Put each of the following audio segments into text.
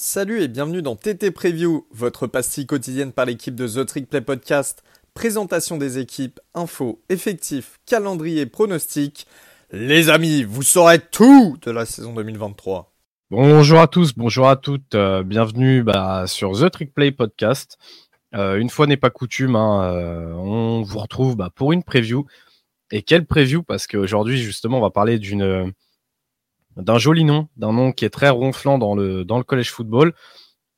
Salut et bienvenue dans TT Preview, votre pastille quotidienne par l'équipe de The Trick Play Podcast. Présentation des équipes, infos, effectifs, calendrier, pronostics. Les amis, vous saurez tout de la saison 2023. Bonjour à tous, bonjour à toutes, euh, bienvenue bah, sur The Trick Play Podcast. Euh, une fois n'est pas coutume, hein, euh, on vous retrouve bah, pour une preview. Et quelle preview? Parce qu'aujourd'hui, justement, on va parler d'une d'un joli nom, d'un nom qui est très ronflant dans le, dans le collège football.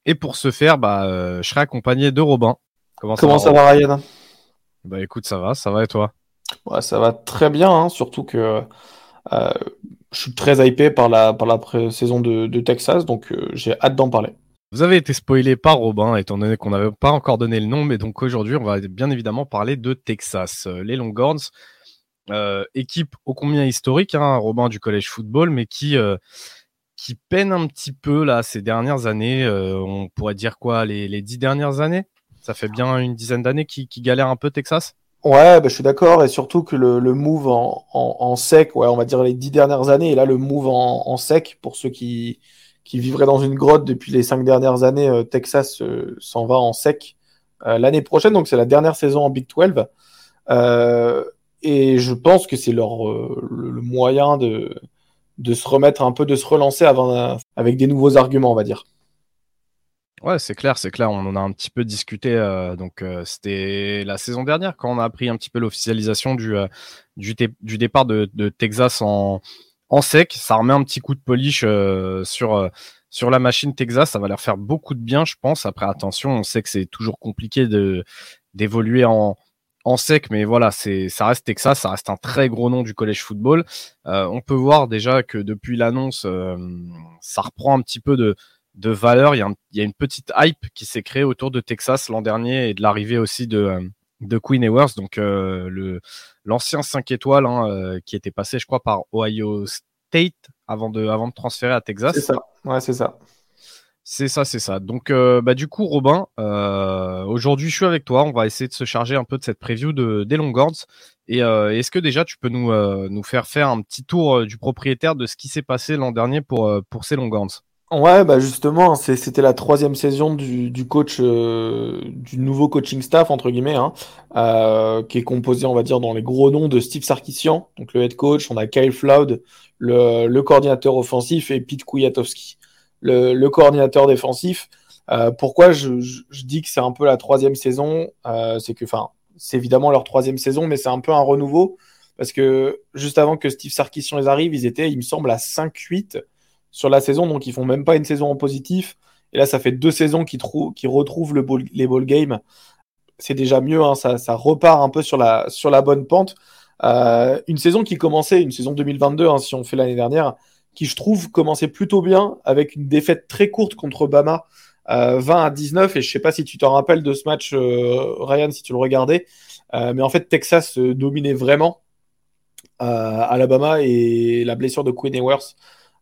Et pour ce faire, bah, je serai accompagné de Robin. Comment ça, va, ça va, Ryan? Bah écoute, ça va, ça va et toi? Ouais, Ça va très bien, hein, surtout que euh, je suis très hypé par la, par la saison de, de Texas, donc euh, j'ai hâte d'en parler. Vous avez été spoilé par Robin, étant donné qu'on n'avait pas encore donné le nom, mais donc aujourd'hui, on va bien évidemment parler de Texas. Euh, les Longhorns, euh, équipe ô combien historique, hein, Robin du collège football, mais qui, euh, qui peine un petit peu là ces dernières années. Euh, on pourrait dire quoi, les, les, dix dernières années? Ça fait bien une dizaine d'années qui, qui galère un peu Texas? Ouais, bah, je suis d'accord, et surtout que le, le move en, en, sec, ouais, on va dire les dix dernières années, et là le move en, sec, pour ceux qui, qui vivraient dans une grotte depuis les cinq dernières années, Texas s'en va en sec l'année prochaine, donc c'est la dernière saison en Big 12. Et je pense que c'est leur euh, le moyen de, de se remettre un peu, de se relancer avant, avec des nouveaux arguments, on va dire. Ouais, c'est clair, c'est clair. On en a un petit peu discuté. Euh, donc, euh, c'était la saison dernière quand on a appris un petit peu l'officialisation du, du, départ de, Texas en, en sec. Ça remet un petit coup de polish sur, sur la machine Texas. Ça va leur faire beaucoup de bien, je pense. Après, attention, on sait que c'est toujours compliqué d'évoluer en, en sec, mais voilà, c'est ça reste Texas, ça reste un très gros nom du collège football. Euh, on peut voir déjà que depuis l'annonce, euh, ça reprend un petit peu de, valeur. Il y, a une petite hype qui s'est créée autour de Texas l'an dernier et de l'arrivée aussi de, euh, Queen Ewers, donc l'ancien 5 étoiles hein, qui était passé, je crois, par Ohio State avant de, avant de transférer à Texas. C'est ça, ouais, c'est ça. C'est ça, c'est ça. Donc, euh, bah, du coup, Robin, euh, aujourd'hui, je suis avec toi. On va essayer de se charger un peu de cette preview de, des Longhorns. Et euh, est-ce que déjà, tu peux nous, nous faire faire un petit tour du propriétaire de ce qui s'est passé l'an dernier pour, pour ces Longhorns Ouais, bah justement, c'était la troisième saison du, du coach, du nouveau coaching staff, entre guillemets, hein, qui est composé, on va dire, dans les gros noms de Steve Sarkisian, donc le head coach. On a Kyle Floud, le, le coordinateur offensif, et Pete Kwiatowski le, coordinateur défensif. Euh, pourquoi je, dis que c'est un peu la troisième saison euh, C'est que, enfin, c'est évidemment leur troisième saison, mais c'est un peu un renouveau parce que juste avant que Steve Sarkisian les arrive, ils étaient, il me semble, à 5-8 sur la saison, donc ils font même pas une saison en positif. Et là, ça fait deux saisons qu'ils qu retrouvent le ball, les ball games. C'est déjà mieux, hein, ça, ça, repart un peu sur la, sur la bonne pente. Euh, une saison qui commençait, une saison 2022, hein, si on fait l'année dernière, qui je trouve commençait plutôt bien avec une défaite très courte contre Bama, euh, 20 à 19. Et je sais pas si tu t'en rappelles de ce match, euh, Ryan, si tu le regardais. Euh, mais en fait, Texas dominait vraiment euh, Alabama et la blessure de Quinn Ewers,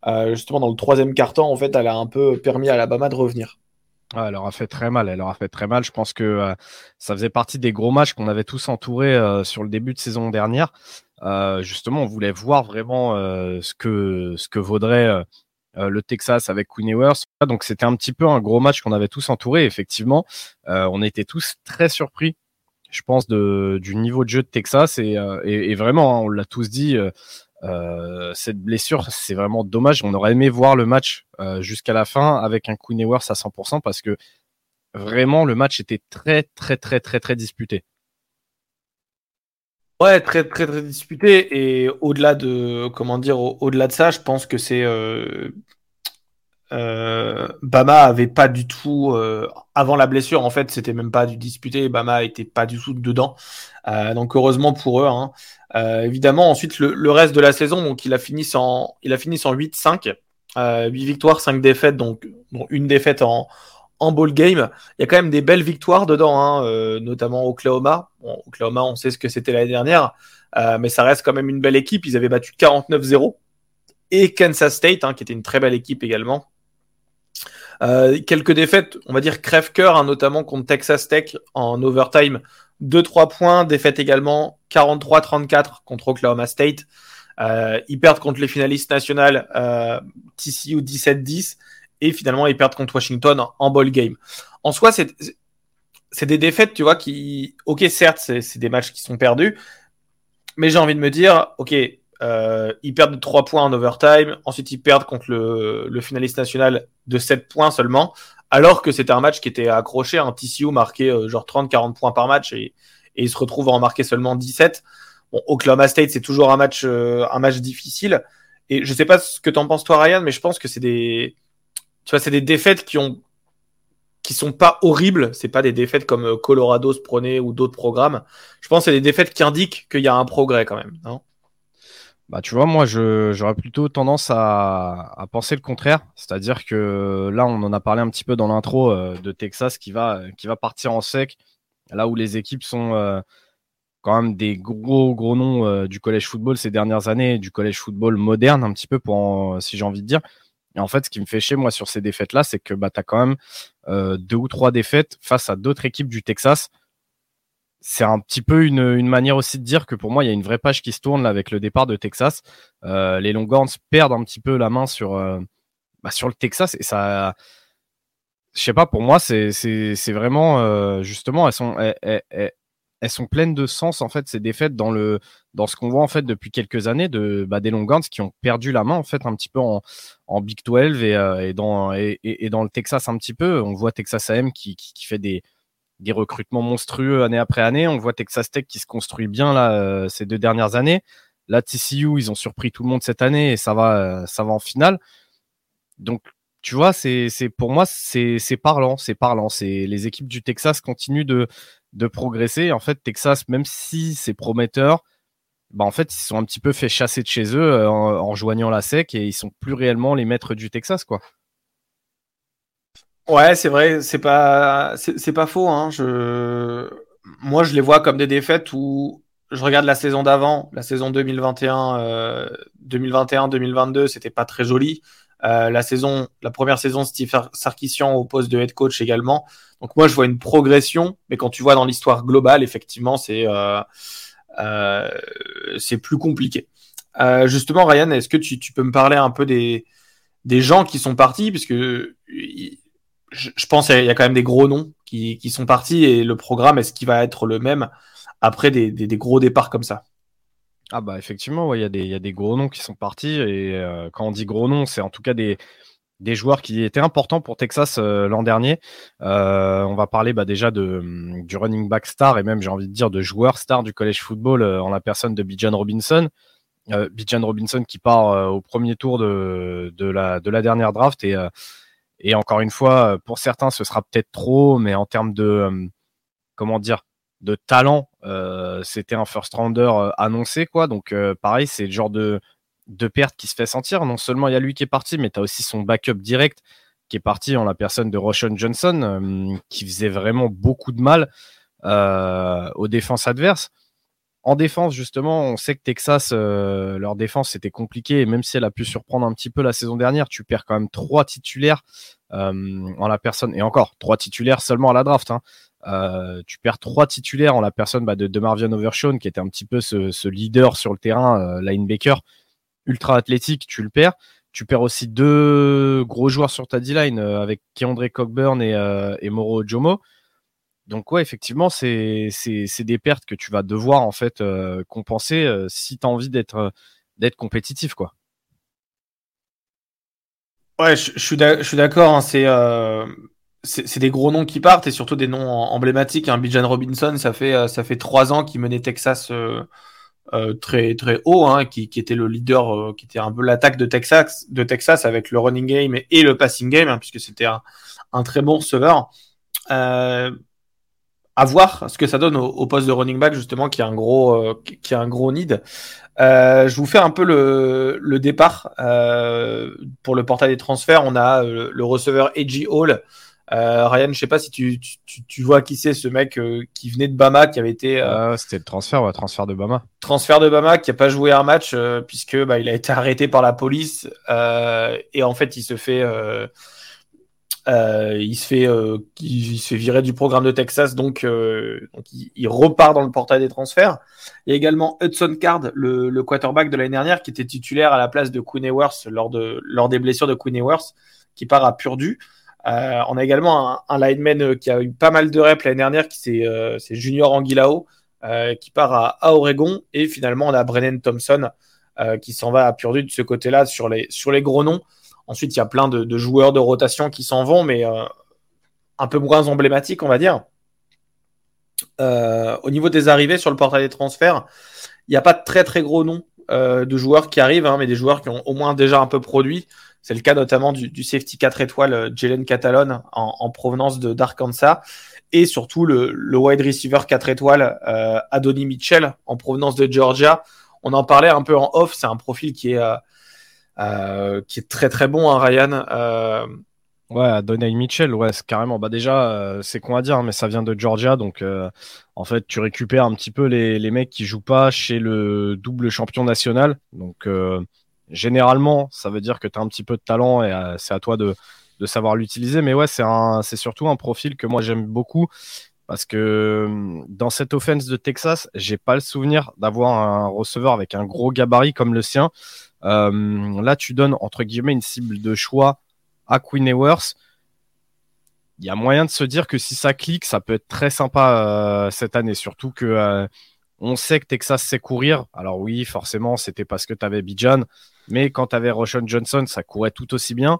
euh, justement dans le troisième quart-temps, en fait, elle a un peu permis à Alabama de revenir. Ouais, elle leur a fait très mal. Elle fait très mal. Je pense que euh, ça faisait partie des gros matchs qu'on avait tous entourés euh, sur le début de saison dernière. Euh, justement, on voulait voir vraiment ce que ce que vaudrait le Texas avec Queen Ewers. Donc c'était un petit peu un gros match qu'on avait tous entouré. Effectivement, on était tous très surpris. Je pense du niveau de jeu de Texas et, vraiment, hein, on l'a tous dit. Euh, cette blessure, c'est vraiment dommage. On aurait aimé voir le match euh, jusqu'à la fin avec un Queen Ewers à 100% parce que vraiment le match était très très très très très disputé. Ouais, très très très disputé et au-delà de comment dire, au-delà de ça, je pense que c'est euh, euh, Bama avait pas du tout euh, avant la blessure en fait c'était même pas du disputé Bama était pas du tout dedans euh, donc heureusement pour eux hein. Évidemment ensuite le, reste de la saison donc il a fini sans il a fini sans 8-5 8 victoires 5 défaites donc, donc une défaite en en ball game il y a quand même des belles victoires dedans hein, notamment Oklahoma. Bon, Oklahoma on sait ce que c'était l'année dernière mais ça reste quand même une belle équipe. Ils avaient battu 49-0 et Kansas State hein, qui était une très belle équipe également. Euh, quelques défaites, on va dire crève-cœur, hein, notamment contre Texas Tech en overtime. 2-3 points, défaite également 43-34 contre Oklahoma State. Euh, ils perdent contre les finalistes nationales euh, TCU 17-10 et finalement ils perdent contre Washington en ball game. En soi, c'est c'est des défaites, tu vois, qui, ok, certes, c'est des matchs qui sont perdus, mais j'ai envie de me dire, ok, euh, ils perdent de 3 points en overtime, ensuite ils perdent contre le, le finaliste national de 7 points seulement, alors que c'était un match qui était accroché, un TCU marqué euh, genre 30-40 points par match et, et ils se retrouvent à en marquer seulement 17. Bon, Oklahoma State, c'est toujours un match, euh, un match difficile. Et je sais pas ce que t'en penses toi, Ryan, mais je pense que c'est des, tu vois, c'est des défaites qui ont, qui sont pas horribles. C'est pas des défaites comme euh, Colorado se prenait ou d'autres programmes. Je pense que c'est des défaites qui indiquent qu'il y a un progrès quand même, non? Bah, tu vois, moi, j'aurais plutôt tendance à, à, penser le contraire. C'est-à-dire que là, on en a parlé un petit peu dans l'intro euh, de Texas qui va, qui va partir en sec, là où les équipes sont euh, quand même des gros, gros noms du collège football ces dernières années, du collège football moderne, un petit peu, si j'ai envie de dire. Et en fait, ce qui me fait chier, moi, sur ces défaites-là, c'est que bah, tu as quand même deux ou trois défaites face à d'autres équipes du Texas c'est un petit peu une, une, manière aussi de dire que pour moi, il y a une vraie page qui se tourne là, avec le départ de Texas. Euh, les Longhorns perdent un petit peu la main sur, euh, bah, sur le Texas et ça. Je sais pas, pour moi, c'est vraiment euh, justement, elles sont, elles, elles, sont pleines de sens en fait, ces défaites dans, le, dans ce qu'on voit en fait depuis quelques années de, bah, des Longhorns qui ont perdu la main en fait un petit peu en, en Big 12 et, et dans, et, et, dans le Texas un petit peu. On voit Texas AM qui, qui, qui fait des, des recrutements monstrueux année après année. On voit Texas Tech qui se construit bien là euh, ces deux dernières années. Là, TCU, ils ont surpris tout le monde cette année et ça va, euh, ça va en finale. Donc, tu vois, c'est, pour moi, c'est, parlant, c'est parlant. Les équipes du Texas continuent de, progresser. En fait, Texas, même si c'est prometteur, bah en fait, ils sont un petit peu fait chasser de chez eux euh, en, en joignant la SEC et ils sont plus réellement les maîtres du Texas, quoi. Ouais, c'est vrai, c'est pas, pas faux. Hein. Je, moi, je les vois comme des défaites où je regarde la saison d'avant, la saison 2021, euh, 2021-2022, c'était pas très joli. Euh, la saison, la première saison, Steve Sarkisian au poste de head coach également. Donc moi, je vois une progression, mais quand tu vois dans l'histoire globale, effectivement, c'est euh, euh, c'est plus compliqué. Euh, justement, Ryan, est-ce que tu, tu, peux me parler un peu des des gens qui sont partis, puisque je, pense qu'il y a quand même des gros noms qui, qui, sont partis et le programme, est-ce qu'il va être le même après des, des, gros départs comme ça? Ah bah effectivement, il y, y, a des gros noms qui sont partis et euh, quand on dit gros noms, c'est en tout cas des, des joueurs qui étaient importants pour Texas euh, l'an dernier. Euh, on va parler bah, déjà de, du running back star et même j'ai envie de dire de joueur star du college football en la personne de Bijan Robinson. Bijan Robinson qui part au premier tour de, de, la, de la dernière draft et et encore une fois, pour certains, ce sera peut-être trop, mais en termes de euh, comment dire, de talent, c'était un first rounder annoncé quoi. Donc pareil, c'est le genre de de perte qui se fait sentir. Non seulement il y a lui qui est parti, mais tu as aussi son backup direct qui est parti en la personne de Roshan Johnson, qui faisait vraiment beaucoup de mal aux défenses adverses. En défense, justement, on sait que Texas, euh, leur défense, c'était compliqué. Et même si elle a pu surprendre un petit peu la saison dernière, tu perds quand même trois titulaires euh, en la personne. Et encore, trois titulaires seulement à la draft. Hein. Euh, tu perds trois titulaires en la personne bah, de, de Marvion Overshawn, qui était un petit peu ce, ce leader sur le terrain, euh, linebacker, ultra athlétique, tu le perds. Tu perds aussi deux gros joueurs sur ta D-line euh, avec Keandre Cockburn et, et Moro Jomo. Donc ouais, effectivement, c'est des pertes que tu vas devoir en fait euh, compenser euh, si tu as envie d'être euh, d'être compétitif quoi. Ouais, je, je suis d'accord. Hein, c'est c'est des gros noms qui partent et surtout des noms emblématiques. Hein. Bijan Robinson, ça fait ça fait trois ans qu'il menait Texas très très haut, hein, qui, qui était le leader, qui était un peu l'attaque de Texas de Texas avec le running game et, le passing game, hein, puisque c'était un, un, très bon receveur. Euh, à voir ce que ça donne au, poste de running back justement qui a un gros euh, qui a un gros need. Euh, je vous fais un peu le, le départ euh, pour le portail des transferts. On a euh, le, receveur Edgy Hall. Euh, Ryan, je sais pas si tu, tu, tu vois qui c'est ce mec qui venait de Bama, qui avait été. C'était le transfert, ouais, transfert de Bama. Transfert de Bama, qui a pas joué un match puisque bah, il a été arrêté par la police et en fait il se fait euh, il se fait, euh, il, se fait virer du programme de Texas, donc, euh, donc il, repart dans le portail des transferts. Il y a également Hudson Card, le, le quarterback de l'année dernière, qui était titulaire à la place de Queen Ewers lors de lors des blessures de Queen Ewers, qui part à Purdue. Euh, on a également un, lineman qui a eu pas mal de reps l'année dernière, qui c'est Junior Anguilao, qui part à, Oregon. Et finalement, on a Brennan Thompson qui s'en va à Purdue de ce côté-là sur les, gros noms. Ensuite, il y a plein de, joueurs de rotation qui s'en vont, mais un peu moins emblématiques, on va dire. au niveau des arrivées sur le portail des transferts, il n'y a pas de très très gros noms euh, de joueurs qui arrivent, hein, mais des joueurs qui ont au moins déjà un peu produit. C'est le cas notamment du, safety 4 étoiles euh, Jalen Catalon en, provenance de d'Arkansas et surtout le, wide receiver 4 étoiles euh, Mitchell en provenance de Georgia. On en parlait un peu en off, c'est un profil qui est, euh, qui est très très bon, hein, Ryan. Ouais, Donny Mitchell, ouais, carrément. Bah déjà, euh, c'est con à dire, mais ça vient de Georgia, donc euh, en fait, tu récupères un petit peu les, les, mecs qui jouent pas chez le double champion national. Donc euh, généralement, ça veut dire que tu as un petit peu de talent et c'est à toi de, savoir l'utiliser. Mais ouais, c'est surtout un profil que moi j'aime beaucoup parce que dans cette offense de Texas, j'ai pas le souvenir d'avoir un receveur avec un gros gabarit comme le sien. là, tu donnes entre guillemets une cible de choix à Queen Ewers. Il y a moyen de se dire que si ça clique, ça peut être très sympa euh, cette année. Surtout que euh, on sait que Texas sait courir. Alors oui, forcément, c'était parce que tu avais Bijan. Mais quand tu avais Roshan Johnson, ça courait tout aussi bien.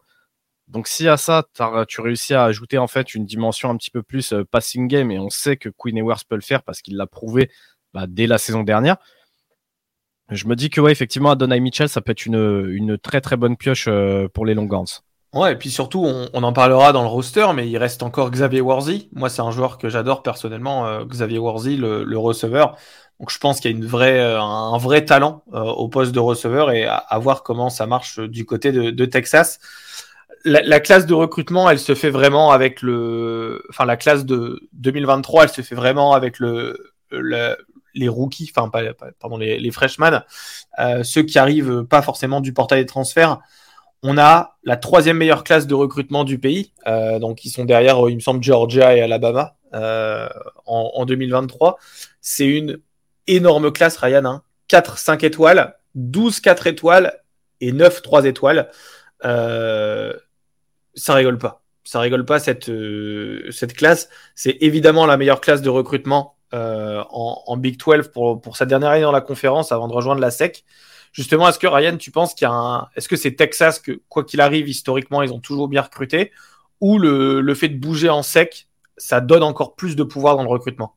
Donc si à ça, tu réussis à ajouter en fait une dimension un petit peu plus euh, passing game, et on sait que Queen Ewers peut le faire parce qu'il l'a prouvé bah, dès la saison dernière, je me dis que ouais, effectivement, Adonai Mitchell, ça peut être une, très très bonne pioche pour les Longhorns. Ouais, et puis surtout, on, en parlera dans le roster, mais il reste encore Xavier Warzy. Moi, c'est un joueur que j'adore personnellement, euh, Xavier Warzy, le, receveur. Donc, je pense qu'il y a une vraie, euh, un vrai talent euh, au poste de receveur et à, voir comment ça marche du côté de, Texas. La, classe de recrutement, elle se fait vraiment avec le, enfin, la classe de 2023, elle se fait vraiment avec le, les rookies, enfin, pardon, les, les freshmen, ceux qui arrivent pas forcément du portail des transferts. On a la troisième meilleure classe de recrutement du pays. Euh, donc, ils sont derrière, il me semble, Georgia et Alabama euh, en, 2023. C'est une énorme classe, Ryan. Hein. 4 5 étoiles, 12 4 étoiles et 9 3 étoiles. Euh, ça rigole pas. Ça rigole pas cette, cette classe. C'est évidemment la meilleure classe de recrutement en, en, Big 12 pour, pour sa dernière année dans la conférence avant de rejoindre la SEC. Justement, est-ce que Ryan, tu penses qu'il y a un. Est-ce que c'est Texas que, quoi qu'il arrive, historiquement, ils ont toujours bien recruté Ou le, fait de bouger en sec, ça donne encore plus de pouvoir dans le recrutement?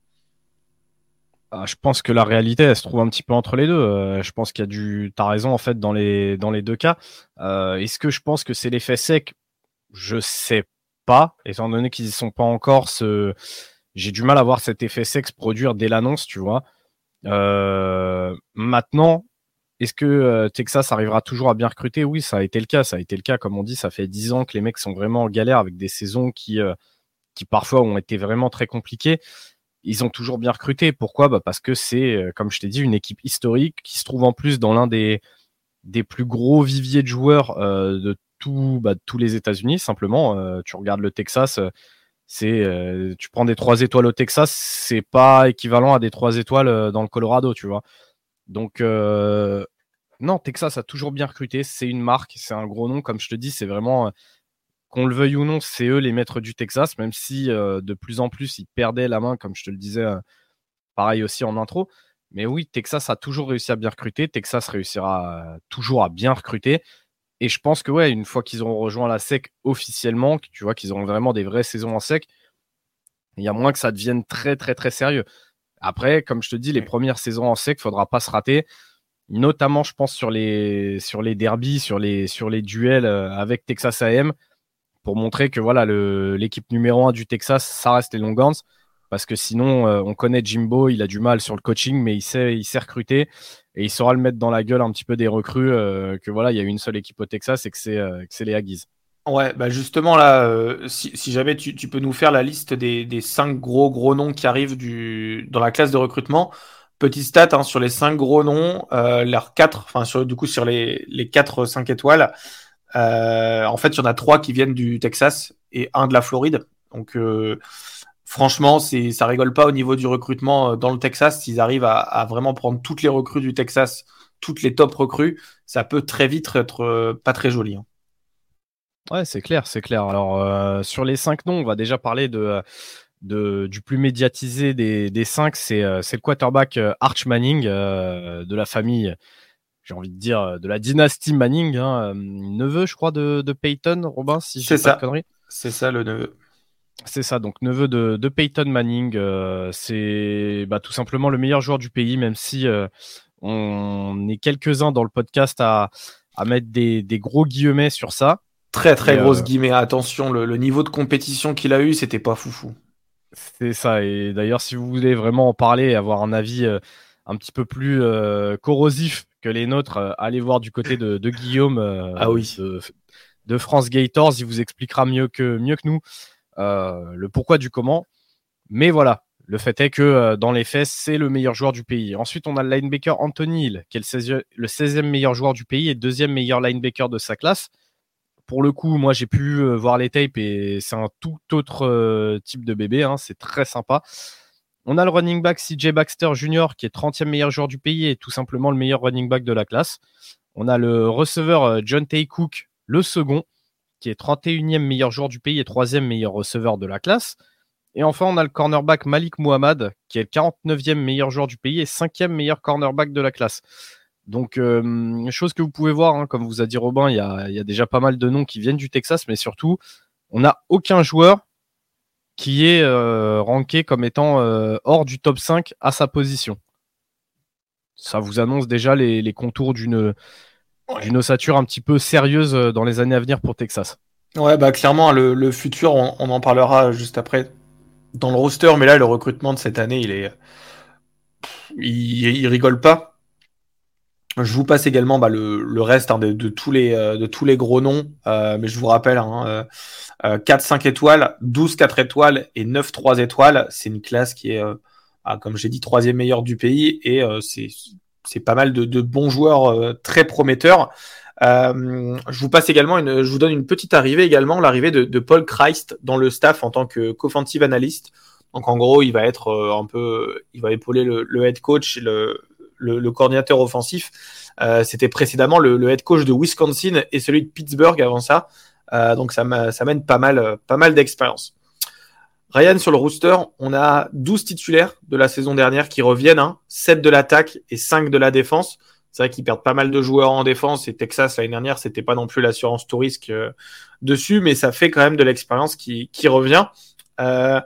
Ah, je pense que la réalité, elle se trouve un petit peu entre les deux. Euh, je pense qu'il y a du. T'as raison, en fait, dans les, dans les deux cas. Euh, est-ce que je pense que c'est l'effet sec? Je sais pas, étant donné qu'ils y sont pas encore. Ce... J'ai du mal à voir cet effet sec se produire dès l'annonce, tu vois. Euh, maintenant, est-ce que euh, Texas arrivera toujours à bien recruter? Oui, ça a été le cas. Ça a été le cas, comme on dit, ça fait 10 ans que les mecs sont vraiment en galère avec des saisons qui, euh, qui parfois ont été vraiment très compliquées. Ils ont toujours bien recruté. Pourquoi? Bah Parce que c'est, euh, comme je t'ai dit, une équipe historique qui se trouve en plus dans l'un des, des plus gros viviers de joueurs de, tout, bah, tous les États-Unis. Simplement, tu regardes le Texas, c'est, tu prends des 3 étoiles au Texas, c'est pas équivalent à des 3 étoiles dans le Colorado, tu vois. Donc, euh, non, Texas a toujours bien recruté. C'est une marque, c'est un gros nom. Comme je te dis, c'est vraiment, euh, qu'on le veuille ou non, c'est eux les maîtres du Texas, même si euh, de plus en plus ils perdaient la main, comme je te le disais, pareil aussi en intro. Mais oui, Texas a toujours réussi à bien recruter. Texas réussira toujours à bien recruter. Et je pense que, ouais, une fois qu'ils auront rejoint la SEC officiellement, tu vois qu'ils auront vraiment des vraies saisons en SEC, il y a moins que ça devienne très, très, très sérieux. Après, comme je te dis, les premières saisons en sec, faudra pas se rater. Notamment, je pense, sur les, sur les derbies, sur les, sur les duels euh, avec Texas AM, pour montrer que voilà, l'équipe numéro un du Texas, ça reste les Longhorns. Parce que sinon, euh, on connaît Jimbo, il a du mal sur le coaching, mais il sait, il sait recruter et il saura le mettre dans la gueule un petit peu des recrues. Euh, que voilà, il y a une seule équipe au Texas et que c'est les Aggies. Ouais, bah justement là, euh, si, jamais tu, peux nous faire la liste des, cinq gros gros noms qui arrivent dans la classe de recrutement. Petit stat hein, sur les cinq gros noms, euh, leurs quatre, enfin du coup sur les, les quatre cinq étoiles, euh, en fait il y en a trois qui viennent du Texas et un de la Floride. Donc franchement, c'est ça rigole pas au niveau du recrutement dans le Texas. S'ils arrivent à, vraiment prendre toutes les recrues du Texas, toutes les top recrues, ça peut très vite être pas très joli. Hein. Ouais, c'est clair, c'est clair. Alors, sur les cinq noms, on va déjà parler de du plus médiatisé des, des cinq, c'est le quarterback Arch Manning de la famille j'ai envie de dire, de la dynastie Manning, hein, neveu, je crois, de, de Peyton, Robin, si je pas de conneries. C'est ça, le neveu. C'est ça, donc neveu de, de Peyton Manning. Euh, c'est bah, tout simplement le meilleur joueur du pays, même si euh, on est quelques-uns dans le podcast à, à mettre des, des, gros guillemets sur ça. Très très grosses euh, guillemets. Attention, le, le, niveau de compétition qu'il a eu, c'était pas foufou. C'est ça. Et d'ailleurs, si vous voulez vraiment en parler et avoir un avis un petit peu plus corrosif que les nôtres, allez voir du côté de, de Guillaume ah oui. de, de, France Gators. Il vous expliquera mieux que, mieux que nous euh, le pourquoi du comment. Mais voilà, le fait est que euh, dans les faits, c'est le meilleur joueur du pays. Ensuite, on a le linebacker Anthony Hill, qui est le 16e, meilleur joueur du pays et deuxième meilleur linebacker de sa classe. Pour le coup, moi, j'ai pu euh, voir les tapes et c'est un tout autre type de bébé. Hein. c'est très sympa. On a le running back CJ Baxter Jr., qui est 30e meilleur joueur du pays et tout simplement le meilleur running back de la classe. On a le receveur John Tay Cook, le second, qui est 31e meilleur joueur du pays et 3e meilleur receveur de la classe. Et enfin, on a le cornerback Malik Mohamed, qui est le 49e meilleur joueur du pays et 5e meilleur cornerback de la classe. Donc, euh, chose que vous pouvez voir, hein, comme vous a dit Robin, il y a, déjà pas mal de noms qui viennent du Texas, mais surtout, on n'a aucun joueur qui est euh, ranké comme étant euh, hors du top 5 à sa position. Ça vous annonce déjà les contours d'une ossature un petit peu sérieuse euh, dans les années à venir pour Texas. Ouais, bah clairement, le, futur, on, en parlera juste après dans le roster, mais là, le recrutement de cette année, il est. Il, rigole pas. Je vous passe également bah, le, reste hein, de, tous les, euh, de tous les gros noms, euh, mais je vous rappelle, hein, 4-5 étoiles, 12 4 étoiles et 9 3 étoiles. C'est une classe qui est, ah, comme j'ai dit, troisième meilleure du pays et c'est c'est pas mal de, bons joueurs euh, très prometteurs. Euh, je vous passe également une, je vous donne une petite arrivée également, l'arrivée de, Paul Christ dans le staff en tant que co-offensive analyst. Donc en gros, il va être euh, un peu, il va épauler le, head coach et le, le, coordinateur offensif. C'était précédemment le, head coach de Wisconsin et celui de Pittsburgh avant ça. donc ça, ça mène pas mal, pas mal d'expérience. Ryan, sur le rooster, on a 12 titulaires de la saison dernière qui reviennent, hein, 7 de l'attaque et 5 de la défense. C'est vrai qu'ils perdent pas mal de joueurs en défense et Texas l'année dernière, c'était pas non plus l'assurance tout euh, dessus, mais ça fait quand même de l'expérience qui, qui revient. Euh,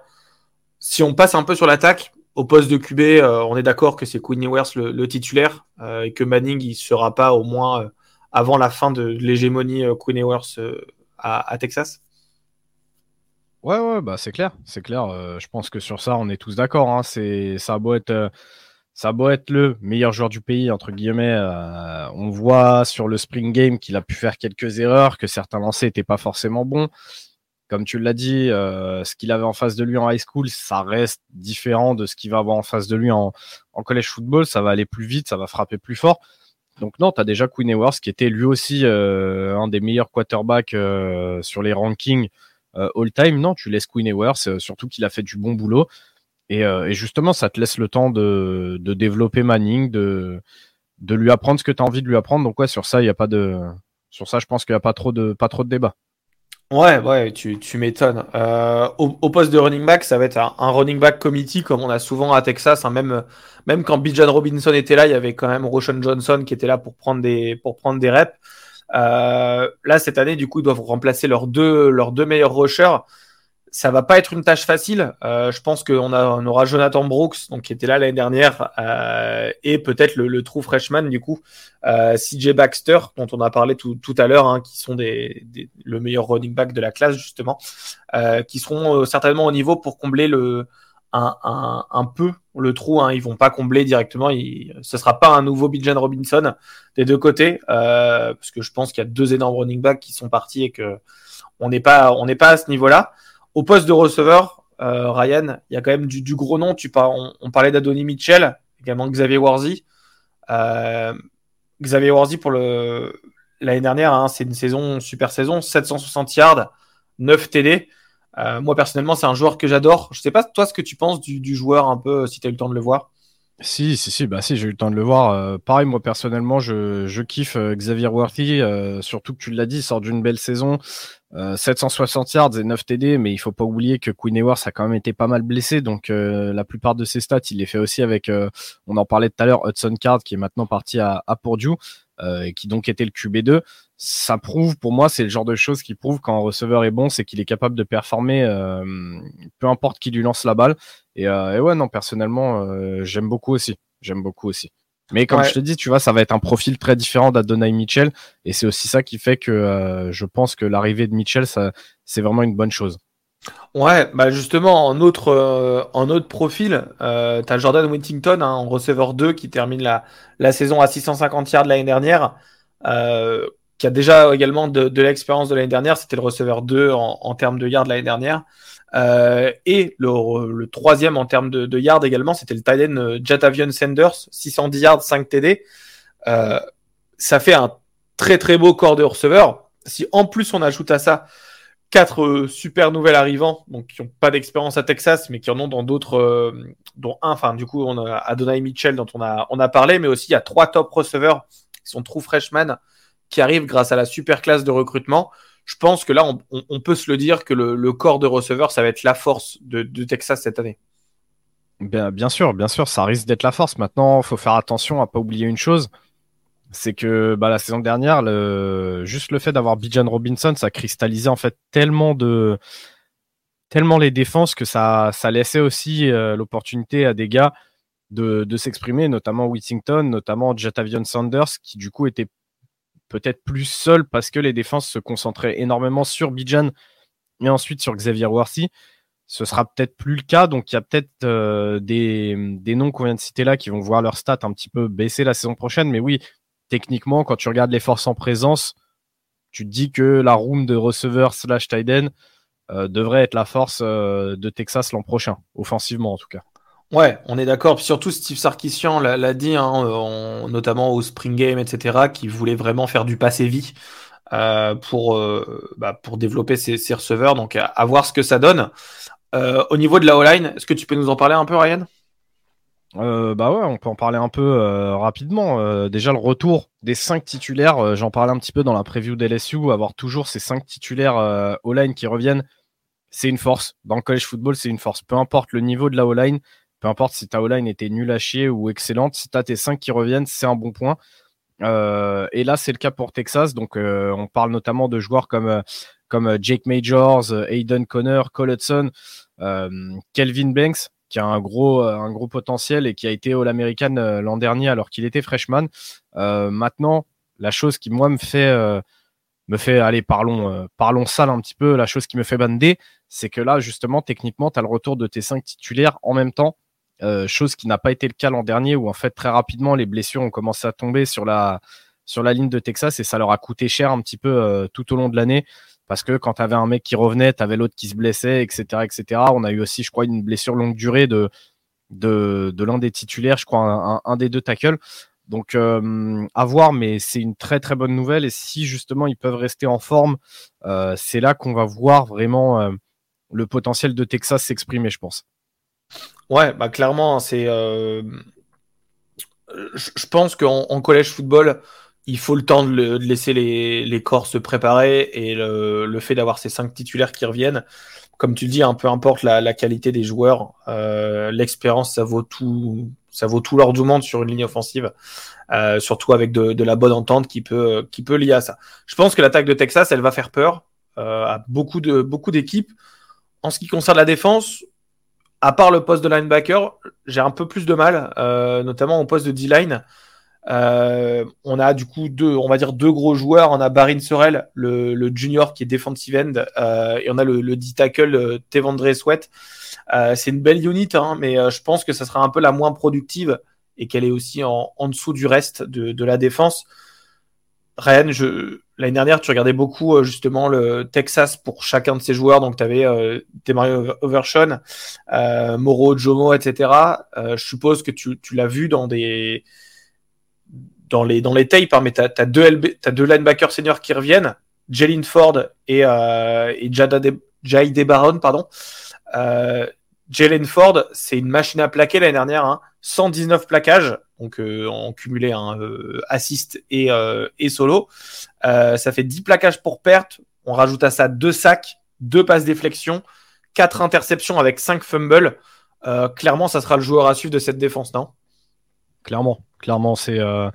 si on passe un peu sur l'attaque, au poste de QB, euh, on est d'accord que c'est Quinn Ewers le, titulaire et que Manning il sera pas au moins avant la fin de l'hégémonie Quinn Ewers à, Texas? Ouais, ouais, bah c'est clair, c'est clair. Euh, je pense que sur ça, on est tous d'accord. Hein. Ça a beau être, euh, ça le meilleur joueur du pays entre guillemets. Euh, on voit sur le Spring Game qu'il a pu faire quelques erreurs, que certains lancers n'étaient pas forcément bons. Comme tu l'as dit, ce qu'il avait en face de lui en high school, ça reste différent de ce qu'il va avoir en face de lui en, en college football. Ça va aller plus vite, ça va frapper plus fort. Donc non, tu as déjà Quinn Ewers qui était lui aussi un des meilleurs quarterbacks sur les rankings euh, all-time, non, tu laisses Queen Ewers, surtout qu'il a fait du bon boulot. Euh, et, justement, ça te laisse le temps de, développer Manning, de, de lui apprendre ce que tu as envie de lui apprendre. Donc ouais, sur ça, il y a pas de sur ça, je pense qu'il n'y a pas trop de pas trop de débat. Ouais, ouais, tu, tu m'étonnes. Euh, au, poste de running back, ça va être un, running back committee comme on a souvent à Texas. Hein, même, même quand Bijan Robinson était là, il y avait quand même Roshan Johnson qui était là pour prendre des, pour prendre des reps. Euh, là, cette année, du coup, ils doivent remplacer leurs deux, leurs deux meilleurs rushers. Ça va pas être une tâche facile. Euh, je pense qu'on on aura Jonathan Brooks, donc qui était là l'année dernière, euh, et peut-être le, le true freshman du coup, euh, CJ Baxter, dont on a parlé tout, tout à l'heure, hein, qui sont des, des, le meilleur running back de la classe justement, euh, qui seront euh, certainement au niveau pour combler le un, un, un peu le trou. Hein, ils vont pas combler directement. Il, ce sera pas un nouveau Bijan Robinson des deux côtés, euh, parce que je pense qu'il y a deux énormes running backs qui sont partis et que on n'est pas, on n'est pas à ce niveau-là. Au poste de receveur, euh, Ryan, il y a quand même du, gros nom. Tu on, parlait d'Adoni Mitchell, également Xavier Warzy. Euh, Xavier Warzy pour l'année dernière, hein, c'est une saison super saison, 760 yards, 9 TD. Euh, moi, personnellement, c'est un joueur que j'adore. Je sais pas, toi, ce que tu penses du, joueur, un peu, si tu as eu le temps de le voir. Si, si, si, bah si, j'ai eu le temps de le voir. Pareil, moi personnellement, je, kiffe Xavier Worthy, surtout que tu l'as dit, sort d'une belle saison. 760 yards et 9 TD, mais il faut pas oublier que Queen Ewers a quand même été pas mal blessé, donc la plupart de ses stats, il les fait aussi avec, on en parlait tout à l'heure, Hudson Card qui est maintenant parti à, à Purdue, et qui donc était le QB2 ça prouve, pour moi, c'est le genre de choses qui prouve quand un receveur est bon, c'est qu'il est capable de performer, euh, peu importe qui lui lance la balle. Et, euh, ouais, non, personnellement, euh, j'aime beaucoup aussi. J'aime beaucoup aussi. Mais comme je te dis, tu vois, ça va être un profil très différent d'Adonai Mitchell. Et c'est aussi ça qui fait que je pense que l'arrivée de Mitchell, c'est vraiment une bonne chose. Ouais, bah justement, en autre, en autre profil, euh, tu as Jordan Whittington hein, en receveur 2 qui termine la, la saison à 650 yards l'année dernière. Euh, qui a déjà également de, de l'expérience de l'année dernière. C'était le receveur 2 en, en termes de yards l'année dernière. Euh, et le, le, troisième en termes de, de yards également, c'était le tight end euh, Jatavion Sanders, 610 yards, 5 TD. Euh, ça fait un très très beau corps de receveur. Si en plus on ajoute à ça quatre euh, super nouvelles arrivants, donc qui n'ont pas d'expérience à Texas, mais qui en ont dans d'autres, euh, dont un, enfin du coup on a Adonai Mitchell dont on a on a parlé, mais aussi il y a trois top receveurs qui sont true freshmen qui arrive grâce à la super classe de recrutement. Je pense que là, on, peut se le dire que le, corps de receveurs, ça va être la force de, Texas cette année. Bien, sûr, bien sûr, ça risque d'être la force. Maintenant, il faut faire attention à pas oublier une chose, c'est que bah, la saison dernière, juste le fait d'avoir Bijan Robinson, ça cristallisait en fait tellement de tellement les défenses que ça, laissait aussi euh, l'opportunité à des gars de, de s'exprimer, notamment Whittington, notamment Jatavion Sanders, qui du coup était peut-être plus seul parce que les défenses se concentraient énormément sur Bijan et ensuite sur Xavier Worthy. Ce sera peut-être plus le cas, donc il y a peut-être euh, des, noms qu'on vient de citer là qui vont voir leur stats un petit peu baisser la saison prochaine. Mais oui, techniquement, quand tu regardes les forces en présence, tu te dis que la room de receveur slash tight euh, devrait être la force euh, de Texas l'an prochain, offensivement en tout cas. Ouais, on est d'accord. Surtout Steve Sarkisian l'a dit, hein, notamment au Spring Game, etc., qui voulait vraiment faire du passé vie euh, pour, euh, bah, pour développer ses, receveurs. Donc, à, voir ce que ça donne. Euh, au niveau de la O-line, est-ce que tu peux nous en parler un peu, Ryan? Bah ouais, on peut en parler un peu rapidement. déjà le retour des cinq titulaires, j'en parlais un petit peu dans la preview d'LSU, avoir toujours ces cinq titulaires O-line qui reviennent, c'est une force. Dans le college football, c'est une force. Peu importe le niveau de la O-line, importe si ta O-line était nulle à chier ou excellente, si tu as tes 5 qui reviennent, c'est un bon point. Euh, et là, c'est le cas pour Texas. Donc, euh, on parle notamment de joueurs comme, euh, comme Jake Majors, Aiden Connor, Cole Hudson, Kelvin Banks, qui a un gros, un gros potentiel et qui a été All-American l'an dernier alors qu'il était freshman. maintenant, la chose qui, moi, me fait, me fait aller, parlons, parlons sale un petit peu, la chose qui me fait bander, c'est que là, justement, techniquement, tu as le retour de tes 5 titulaires en même temps euh, chose qui n'a pas été le cas l'an dernier où en fait très rapidement les blessures ont commencé à tomber sur la sur la ligne de Texas et ça leur a coûté cher un petit peu euh, tout au long de l'année parce que quand tu avais un mec qui revenait, tu avais l'autre qui se blessait, etc., etc. On a eu aussi, je crois, une blessure longue durée de de, l'un des titulaires, je crois, un, des deux tackles. Donc euh, à voir, mais c'est une très très bonne nouvelle et si justement ils peuvent rester en forme, c'est là qu'on va voir vraiment le potentiel de Texas s'exprimer, je pense. Ouais, bah clairement, c'est. Euh, je pense qu'en collège football, il faut le temps de, laisser les, corps se préparer et le, fait d'avoir ces cinq titulaires qui reviennent, comme tu le dis, un peu importe la, qualité des joueurs, euh, l'expérience, ça vaut tout, ça vaut tout du monde sur une ligne offensive, euh, surtout avec de, la bonne entente qui peut, qui peut lier à ça. Je pense que l'attaque de Texas, elle va faire peur à beaucoup de beaucoup d'équipes. En ce qui concerne la défense, à part le poste de linebacker, j'ai un peu plus de mal, euh, notamment au poste de D-line. Euh, on a du coup deux, on va dire deux gros joueurs. On a Barin Sorel, le, junior qui est defensive end, euh, et on a le, le D-tackle Tevandre Sweat. c'est une belle unit, hein, mais je pense que ça sera un peu la moins productive et qu'elle est aussi en, dessous du reste de, de la défense. Ryan, je, L'année dernière, tu regardais beaucoup euh, justement le Texas pour chacun de ses joueurs. Donc, tu avais euh, Mario Overshawn, euh, Moro, Jomo, etc. Euh, je suppose que tu, l'as vu dans des dans les dans les tapes, hein, mais tu as, deux linebackers seniors qui reviennent, Jalen Ford et, euh, de, Baron, pardon. Euh, Jalen Ford, c'est une machine à plaquer l'année dernière, hein, 119 plaquages, donc euh, en cumulé hein, euh, assist et, euh, et solo. ça fait 10 plaquages pour perte. On rajoute à ça deux sacs, deux passes déflexion, quatre interceptions avec cinq fumbles. Euh, clairement, ça sera le joueur à suivre de cette défense, non? Clairement, clairement, c'est euh,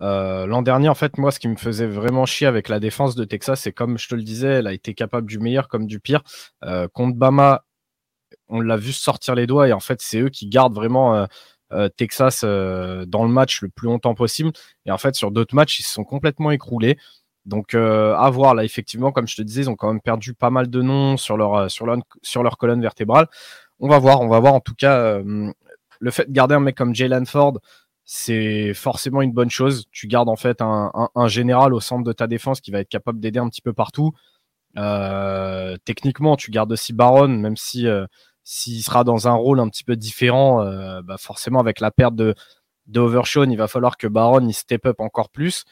euh, l'an dernier en fait. Moi, ce qui me faisait vraiment chier avec la défense de Texas, c'est comme je te le disais, elle a été capable du meilleur comme du pire. contre Bama, on l'a vu sortir les doigts et en fait, c'est eux qui gardent vraiment Texas dans le match le plus longtemps possible. Et en fait, sur d'autres matchs, ils se sont complètement écroulés. Donc à voir là, effectivement, comme je te disais, ils ont quand même perdu pas mal de noms sur leur colonne vertébrale. On va voir, on va voir. En tout cas, le fait de garder un mec comme Jalen Ford, c'est forcément une bonne chose. Tu gardes en fait un, général au centre de ta défense qui va être capable d'aider un petit peu partout. Euh, techniquement, tu gardes aussi Baron, même si euh, s'il sera dans un rôle un petit peu différent, euh, bah forcément avec la perte de, de il va falloir que Baron il step up encore plus.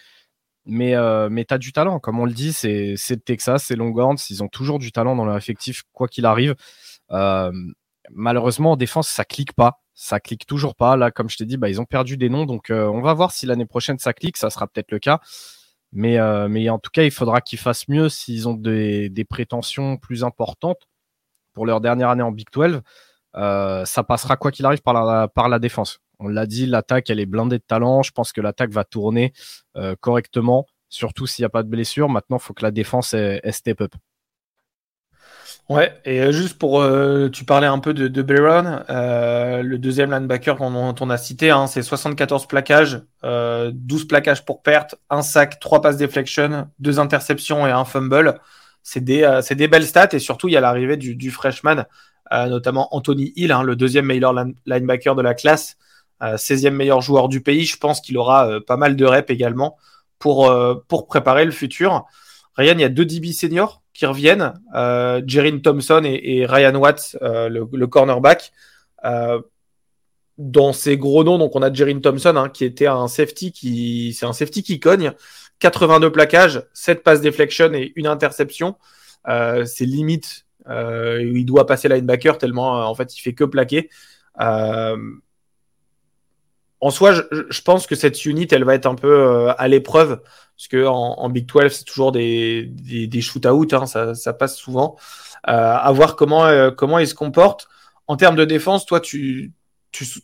Mais, mais tu as du talent, comme on le dit, c'est le Texas, c'est Longhorns, ils ont toujours du talent dans leur effectif, quoi qu'il arrive. malheureusement, en défense, ça clique pas ça clique toujours pas. Là, comme je t'ai dit, bah, ils ont perdu des noms. Donc, euh, on va voir si l'année prochaine ça clique. Ça sera peut-être le cas. Mais, euh, en tout cas, il faudra qu'ils fassent mieux s'ils ont des, prétentions plus importantes pour leur dernière année en Big 12. Euh, ça passera quoi qu'il arrive par la, défense. On l'a dit, l'attaque, elle est blindée de talent. Je pense que l'attaque va tourner correctement, surtout s'il n'y a pas de blessure. Maintenant, il faut que la défense elle step up. Ouais, et euh, juste pour, euh, tu parlais un peu de, de euh, le deuxième linebacker qu'on on a cité, hein, c'est 74 plaquages, 12 plaquages pour perte, un sac, 3 passes deflection, 2 interceptions et un fumble. C'est des, c'est des belles stats et surtout il y a l'arrivée du, freshman, notamment Anthony Hill, hein, le deuxième meilleur linebacker de la classe, 16e meilleur joueur du pays. Je pense qu'il aura pas mal de reps également pour, pour préparer le futur. Ryan, il y a deux DB seniors qui reviennent, euh, Thompson et, Ryan Watts, euh, le, cornerback. Euh, dans ces gros noms, donc on a Jerin Thompson hein, qui était un safety qui c'est un safety qui cogne, 82 plaquages, 7 passes deflection et une interception. Euh, c'est limite, euh, il doit passer linebacker tellement en fait il fait que plaquer. en soi, je, pense que cette unit, elle va être un peu à l'épreuve parce que en, Big 12, c'est toujours des, des, des shoot-out, hein, ça, passe souvent. Euh, à voir comment, euh, ils se comportent. En termes de défense, toi, tu,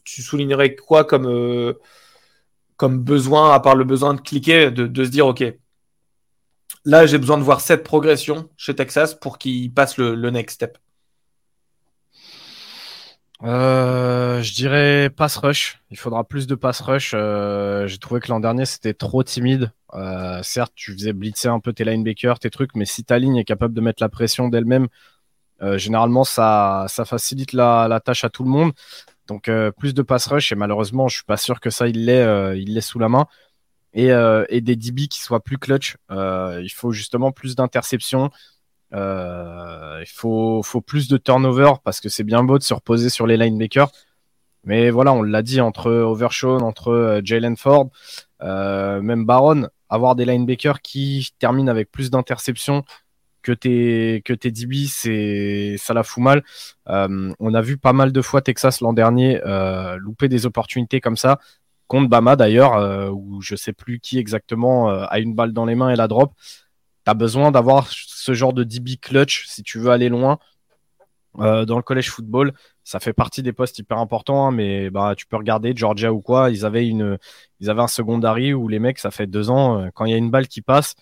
soulignerais quoi comme, euh, comme besoin, à part le besoin de cliquer, de, se dire, OK, là, j'ai besoin de voir cette progression chez Texas pour qu'ils passent le, next step euh, je dirais pass rush. Il faudra plus de pass rush. Euh, J'ai trouvé que l'an dernier c'était trop timide. Euh, certes, tu faisais blitzer un peu tes linebackers, tes trucs, mais si ta ligne est capable de mettre la pression d'elle-même, généralement ça, ça facilite la, tâche à tout le monde. Donc euh, plus de pass rush et malheureusement, je suis pas sûr que ça il l'ait, euh, l'est sous la main. Et, et des DB qui soient plus clutch. il faut justement plus d'interceptions. Euh, il faut, plus de turnover parce que c'est bien beau de se reposer sur les linebackers. Mais voilà, on l'a dit entre Overshawn, entre euh, Jalen Ford, euh, même Baron, avoir des linebackers qui terminent avec plus d'interceptions que tes, que tes DB, c'est, ça la fout mal. Euh, on a vu pas mal de fois Texas l'an dernier euh, louper des opportunités comme ça, contre Bama d'ailleurs, euh, où je sais plus qui exactement a une balle dans les mains et la drop tu as besoin d'avoir ce genre de DB clutch si tu veux aller loin. Euh, dans le collège football, ça fait partie des postes hyper importants, hein, mais bah, tu peux regarder Georgia ou quoi, ils avaient, une, ils avaient un secondary où les mecs, ça fait deux ans, euh, quand il y a une balle qui passe,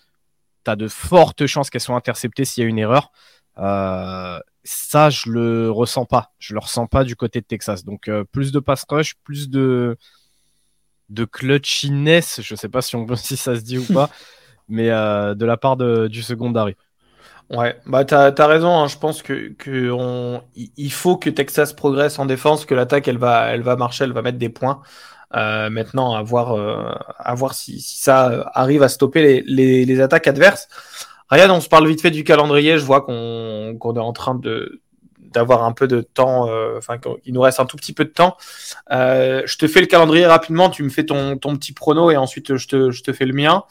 tu as de fortes chances qu'elles soient interceptées s'il y a une erreur. Euh, ça, je le ressens pas. Je le ressens pas du côté de Texas. Donc, euh, plus de pass rush, plus de, de clutchiness, je sais pas si, on, si ça se dit ou pas, mais euh, de la part de, du secondary. Ouais, bah t'as as raison. Hein. Je pense que, que on, il faut que Texas progresse en défense, que l'attaque elle va, elle va marcher, elle va mettre des points. Euh, maintenant, à voir, euh, à voir si, si, ça arrive à stopper les, les, les, attaques adverses. Ryan, on se parle vite fait du calendrier. Je vois qu'on est en train de d'avoir un peu de temps, euh, enfin qu'il nous reste un tout petit peu de temps. Euh, je te fais le calendrier rapidement. Tu me fais ton, ton petit prono et ensuite je te, je te fais le mien.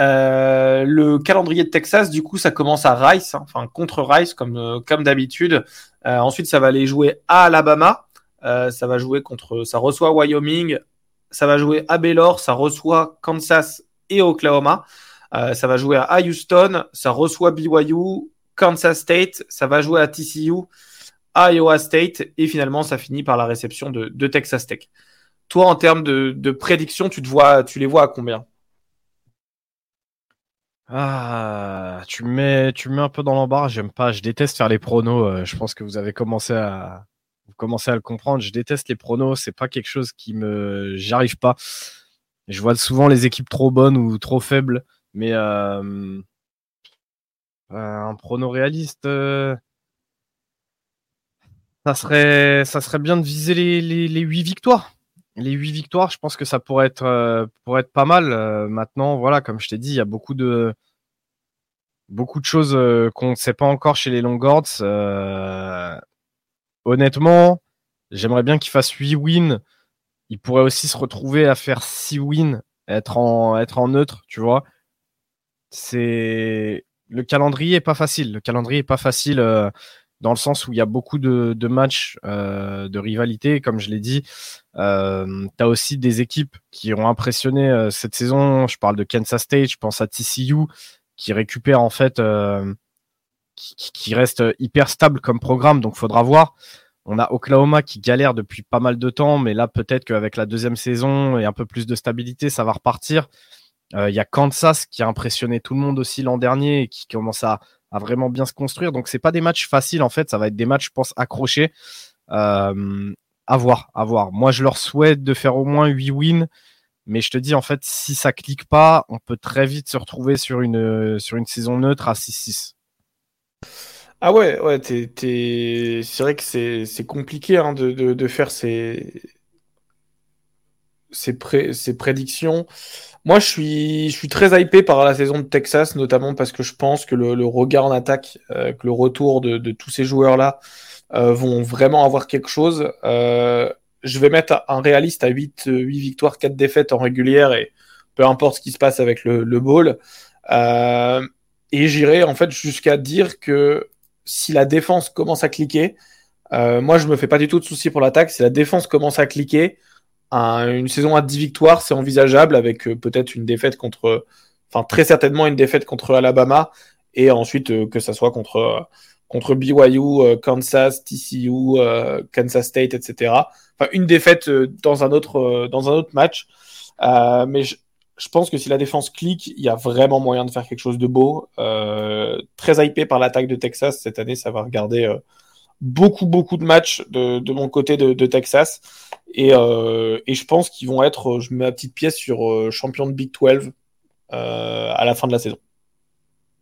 Euh, le calendrier de Texas, du coup, ça commence à Rice, hein, enfin contre Rice comme euh, comme d'habitude. Euh, ensuite, ça va aller jouer à Alabama. Ça va jouer contre, ça reçoit Wyoming. Ça va jouer à Baylor. Ça reçoit Kansas et Oklahoma. ça va jouer à Houston, ça reçoit BYU, Kansas State, ça va jouer à TCU, Iowa State, et finalement, ça finit par la réception de, Texas Tech. Toi, en termes de, de prédiction, tu, te vois, tu les vois à combien? Ah, tu mets, tu mets un peu dans l'embarras. J'aime pas. Je déteste faire les pronos. Euh, je pense que vous avez commencé à, vous commencez à le comprendre. Je déteste les pronos. C'est pas quelque chose qui me, j'arrive pas. Je vois souvent les équipes trop bonnes ou trop faibles, mais euh, un prono réaliste, euh, ça serait, ça serait bien de viser les, les, les 8 victoires les huit victoires, je pense que ça pourrait être, euh, pourrait être pas mal. Euh, maintenant, voilà, comme je t'ai dit, il y a beaucoup de, beaucoup de choses euh, qu'on ne sait pas encore chez les Longhorns. Honnêtement, j'aimerais bien qu'ils fassent 8 wins. Ils pourraient aussi se retrouver à faire 6 wins, être en, être en neutre, tu vois. C'est le calendrier est pas facile. Le calendrier est pas facile dans le sens où il y a beaucoup de, matchs euh, de rivalité, comme je l'ai dit. Euh, tu as aussi des équipes qui ont impressionné euh, cette saison. Je parle de Kansas State, je pense à TCU, qui récupère en fait, qui, reste hyper stable comme programme, donc faudra voir. On a Oklahoma qui galère depuis pas mal de temps, mais là peut-être qu'avec la deuxième saison et un peu plus de stabilité, ça va repartir. Il y a Kansas qui a impressionné tout le monde aussi l'an dernier et qui commence à, à vraiment bien se construire. Donc c'est pas des matchs faciles en fait, ça va être des matchs, je pense, accrochés. Euh, à voir, à voir. Moi, je leur souhaite de faire au moins 8 wins. Mais je te dis, en fait, si ça clique pas, on peut très vite se retrouver sur une, sur une saison neutre à 6-6. Ah ouais, ouais, c'est vrai que c'est compliqué hein, de, de, faire ces, ces, ces prédictions. Moi, je suis, je suis très hypé par la saison de Texas, notamment parce que je pense que le, regard en attaque, euh, que le retour de, tous ces joueurs-là euh, vont vraiment avoir quelque chose. Euh, je vais mettre un réaliste à 8, 8 victoires, 4 défaites en régulière et peu importe ce qui se passe avec le, le bowl. Et j'irai en fait jusqu'à dire que si la défense commence à cliquer, moi je me fais pas du tout de soucis pour l'attaque. Si la défense commence à cliquer, une saison à 10 victoires, c'est envisageable avec euh, peut-être une défaite contre, enfin très certainement une défaite contre Alabama et ensuite euh, que ça soit contre euh, contre BYU, Kansas, TCU, Kansas State, etc. Enfin une défaite dans un autre dans un autre match, mais je, je, pense que si la défense clique, il y a vraiment moyen de faire quelque chose de beau. très hypé par l'attaque de Texas cette année, ça va regarder beaucoup, beaucoup de matchs de, mon côté de, Texas. Et, euh, et, je pense qu'ils vont être, je mets ma petite pièce sur euh, champion de Big 12 euh, à la fin de la saison.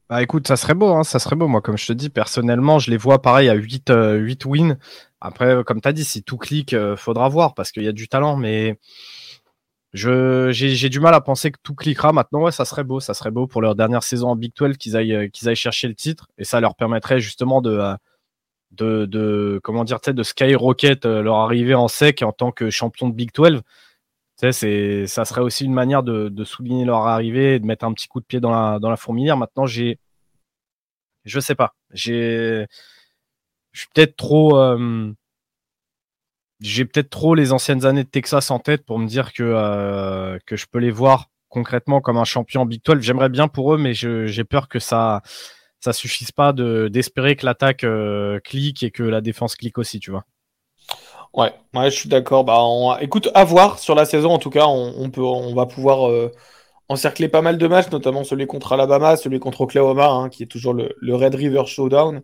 Bah écoute, ça serait beau, hein, ça serait beau. Moi, comme je te dis, personnellement, je les vois pareil à 8, 8 wins. Après, comme tu as dit, si tout clique, faudra voir parce qu'il y a du talent, mais j'ai du mal à penser que tout cliquera. Maintenant, ouais, ça serait beau, ça serait beau pour leur dernière saison en Big 12 qu'ils aillent, qu'ils aillent chercher le titre et ça leur permettrait justement de de, de comment dire, de skyrocket euh, leur arrivée en sec en tant que champion de Big 12. C'est, ça serait aussi une manière de, de, souligner leur arrivée et de mettre un petit coup de pied dans la, dans la fourmilière. Maintenant, j'ai, je sais pas, j'ai, je suis peut-être trop, euh, j'ai peut-être trop les anciennes années de Texas en tête pour me dire que, euh, que je peux les voir concrètement comme un champion Big 12. J'aimerais bien pour eux, mais j'ai peur que ça, ça suffise pas de d'espérer que l'attaque euh, clique et que la défense clique aussi, tu vois. Ouais, ouais, je suis d'accord. Bah, écoute, à voir sur la saison. En tout cas, on, peut, on va pouvoir euh, encercler pas mal de matchs, notamment celui contre Alabama, celui contre Oklahoma, hein, qui est toujours le, Red River Showdown,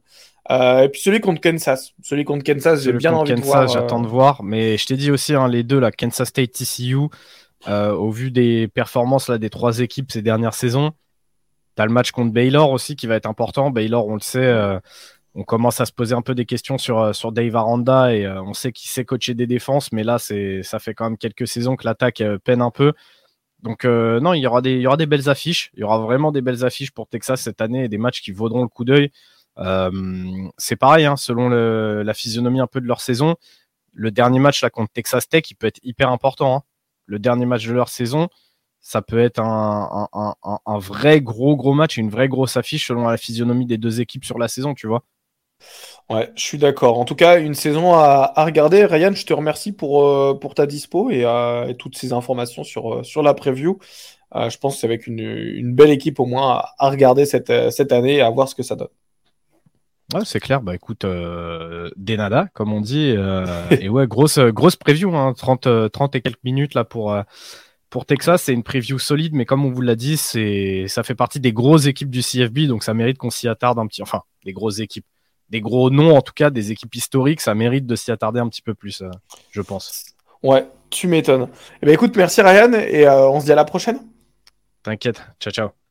euh, et puis celui contre Kansas. Celui contre Kansas, j'ai bien envie de voir. J'attends de voir, mais je t'ai dit aussi hein, les deux, la Kansas State, TCU, au vu des performances là des trois équipes ces dernières saisons. T'as le match contre Baylor aussi qui va être important. Baylor, on le sait, euh, on commence à se poser un peu des questions sur, euh, sur Dave Aranda et euh, on sait qu'il sait coacher des défenses, mais là, ça fait quand même quelques saisons que l'attaque peine un peu. Donc, non, il y, aura des, belles affiches. Il y aura vraiment des belles affiches pour Texas cette année et des matchs qui vaudront le coup d'œil. c'est pareil, hein, selon la physionomie un peu de leur saison. Le dernier match contre Texas Tech, il peut être hyper important. Hein. Le dernier match de leur saison, ça peut être un, vrai gros gros match, une vraie grosse affiche selon la physionomie des deux équipes sur la saison, tu vois. Ouais, je suis d'accord. En tout cas, une saison à, regarder. Ryan, je te remercie pour, euh, pour ta dispo et, euh, toutes ces informations sur, euh, sur la preview. je pense que c'est avec une, belle équipe au moins à, regarder cette, cette année et à voir ce que ça donne. Ouais, c'est clair. Bah écoute, Denada, comme on dit. et ouais, grosse, grosse preview, hein, 30, 30 et quelques minutes là pour, pour Texas. C'est une preview solide, mais comme on vous l'a dit, c'est ça fait partie des grosses équipes du CFB, donc ça mérite qu'on s'y attarde un petit. Enfin, des grosses équipes des gros noms, en tout cas des équipes historiques, ça mérite de s'y attarder un petit peu plus, euh, je pense. Ouais, tu m'étonnes. Eh ben écoute, merci Ryan et euh, on se dit à la prochaine. T'inquiète, ciao ciao.